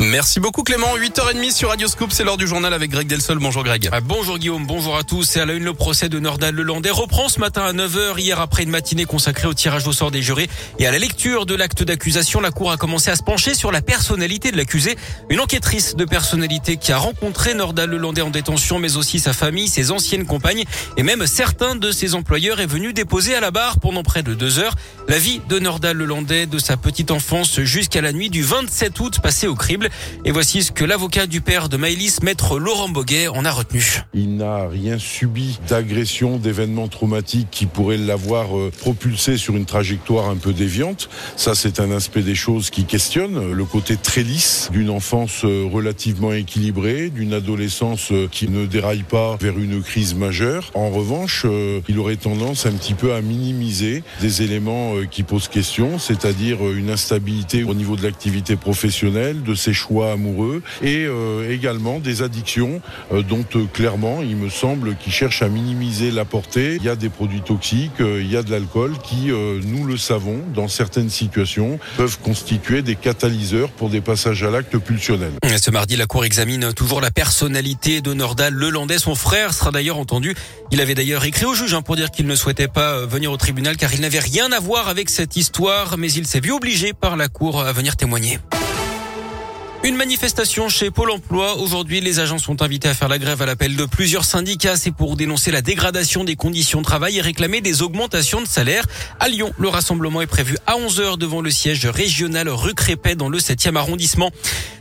Merci beaucoup Clément. 8h30 sur Radio Scoop, c'est l'heure du journal avec Greg Delsol. Bonjour Greg. Ah, bonjour Guillaume, bonjour à tous. Et à la une, le procès de Nordal Lelandais reprend ce matin à 9h, hier après une matinée consacrée au tirage au sort des jurés et à la lecture de l'acte d'accusation. La Cour a commencé à se pencher sur la personnalité de l'accusé. Une enquêtrice de personnalité qui a rencontré Nordal Lelandais en détention, mais aussi sa famille, ses anciennes compagnes et même certains de ses employeurs est venue déposer à la barre pendant près de deux heures la vie de Nordal Lelandais de sa petite enfance jusqu'à la nuit du 27 août passé au crible. Et voici ce que l'avocat du père de Maëlys, maître Laurent Boguet, en a retenu. Il n'a rien subi d'agression, d'événements traumatiques qui pourraient l'avoir euh, propulsé sur une trajectoire un peu déviante. Ça, c'est un aspect des choses qui questionne le côté très lisse d'une enfance euh, relativement équilibrée, d'une adolescence euh, qui ne déraille pas vers une crise majeure. En revanche, il aurait tendance un petit peu à minimiser des éléments qui posent question, c'est-à-dire une instabilité au niveau de l'activité professionnelle, de ses choix amoureux et euh, également des addictions euh, dont euh, clairement il me semble qu'il cherche à minimiser la portée. Il y a des produits toxiques, il y a de l'alcool qui, nous le savons, dans certaines situations, peuvent constituer des catalyseurs pour des passages à l'acte pulsionnel. Ce mardi, la Cour examine toujours la personnalité de Nordal Lelandais. Son frère sera d'ailleurs entendu. Il avait d'ailleurs écrit au juge hein, pour dire qu'il ne souhaitait pas venir au tribunal car il n'avait rien à voir avec cette histoire, mais il s'est vu obligé par la Cour à venir témoigner. Une manifestation chez Pôle emploi. Aujourd'hui, les agents sont invités à faire la grève à l'appel de plusieurs syndicats. C'est pour dénoncer la dégradation des conditions de travail et réclamer des augmentations de salaire. À Lyon, le rassemblement est prévu à 11h devant le siège régional rue Crépet dans le 7e arrondissement.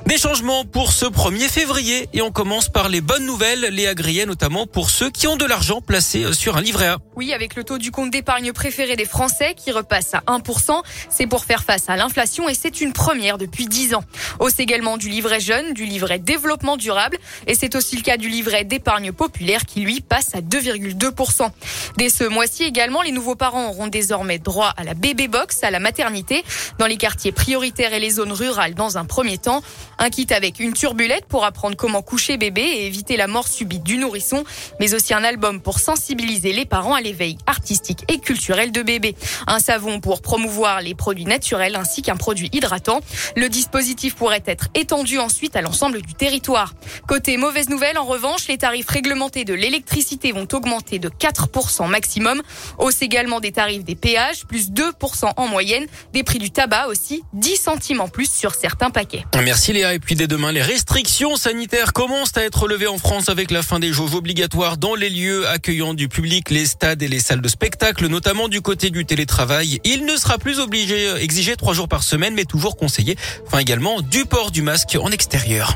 Des changements pour ce 1er février et on commence par les bonnes nouvelles, les agriers notamment pour ceux qui ont de l'argent placé sur un livret A. Oui, avec le taux du compte d'épargne préféré des Français qui repasse à 1%, c'est pour faire face à l'inflation et c'est une première depuis 10 ans. Hausse également du livret jeune, du livret développement durable et c'est aussi le cas du livret d'épargne populaire qui lui passe à 2,2%. Dès ce mois-ci également, les nouveaux parents auront désormais droit à la bébé box, à la maternité, dans les quartiers prioritaires et les zones rurales dans un premier temps. Un kit avec une turbulette pour apprendre comment coucher bébé et éviter la mort subite du nourrisson, mais aussi un album pour sensibiliser les parents à l'éveil artistique et culturel de bébé. Un savon pour promouvoir les produits naturels ainsi qu'un produit hydratant. Le dispositif pourrait être étendu ensuite à l'ensemble du territoire. Côté mauvaise nouvelle, en revanche, les tarifs réglementés de l'électricité vont augmenter de 4% maximum. Hausse également des tarifs des péages, plus 2% en moyenne. Des prix du tabac aussi, 10 centimes en plus sur certains paquets. Merci. Et puis dès demain, les restrictions sanitaires commencent à être levées en France avec la fin des jauges obligatoires dans les lieux accueillant du public, les stades et les salles de spectacle, notamment du côté du télétravail. Il ne sera plus obligé, exigé trois jours par semaine, mais toujours conseillé. Enfin également du port du masque en extérieur.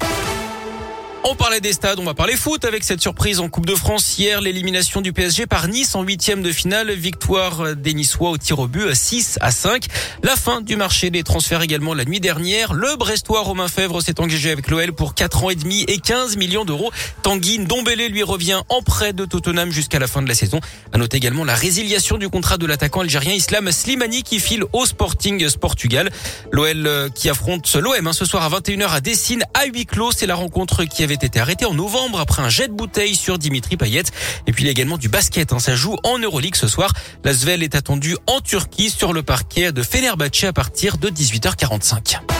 On parlait des stades, on va parler foot avec cette surprise en Coupe de France hier, l'élimination du PSG par Nice en huitième de finale, victoire des Niçois au tir au but 6 à 5. La fin du marché des transferts également la nuit dernière. Le Brestois Romain Fèvre s'est engagé avec l'OL pour 4 ans et demi et 15 millions d'euros. Tanguy Ndombele lui revient en prêt de Tottenham jusqu'à la fin de la saison. À noter également la résiliation du contrat de l'attaquant algérien Islam Slimani qui file au Sporting Portugal. L'OL euh, qui affronte l'OM hein, ce soir à 21h à Dessine à huis clos. C'est la rencontre qui avait été arrêté en novembre après un jet de bouteille sur Dimitri Payet. Et puis il y a également du basket. Hein. Ça joue en Euroleague ce soir. La Svel est attendue en Turquie sur le parquet de Fenerbahçe à partir de 18h45.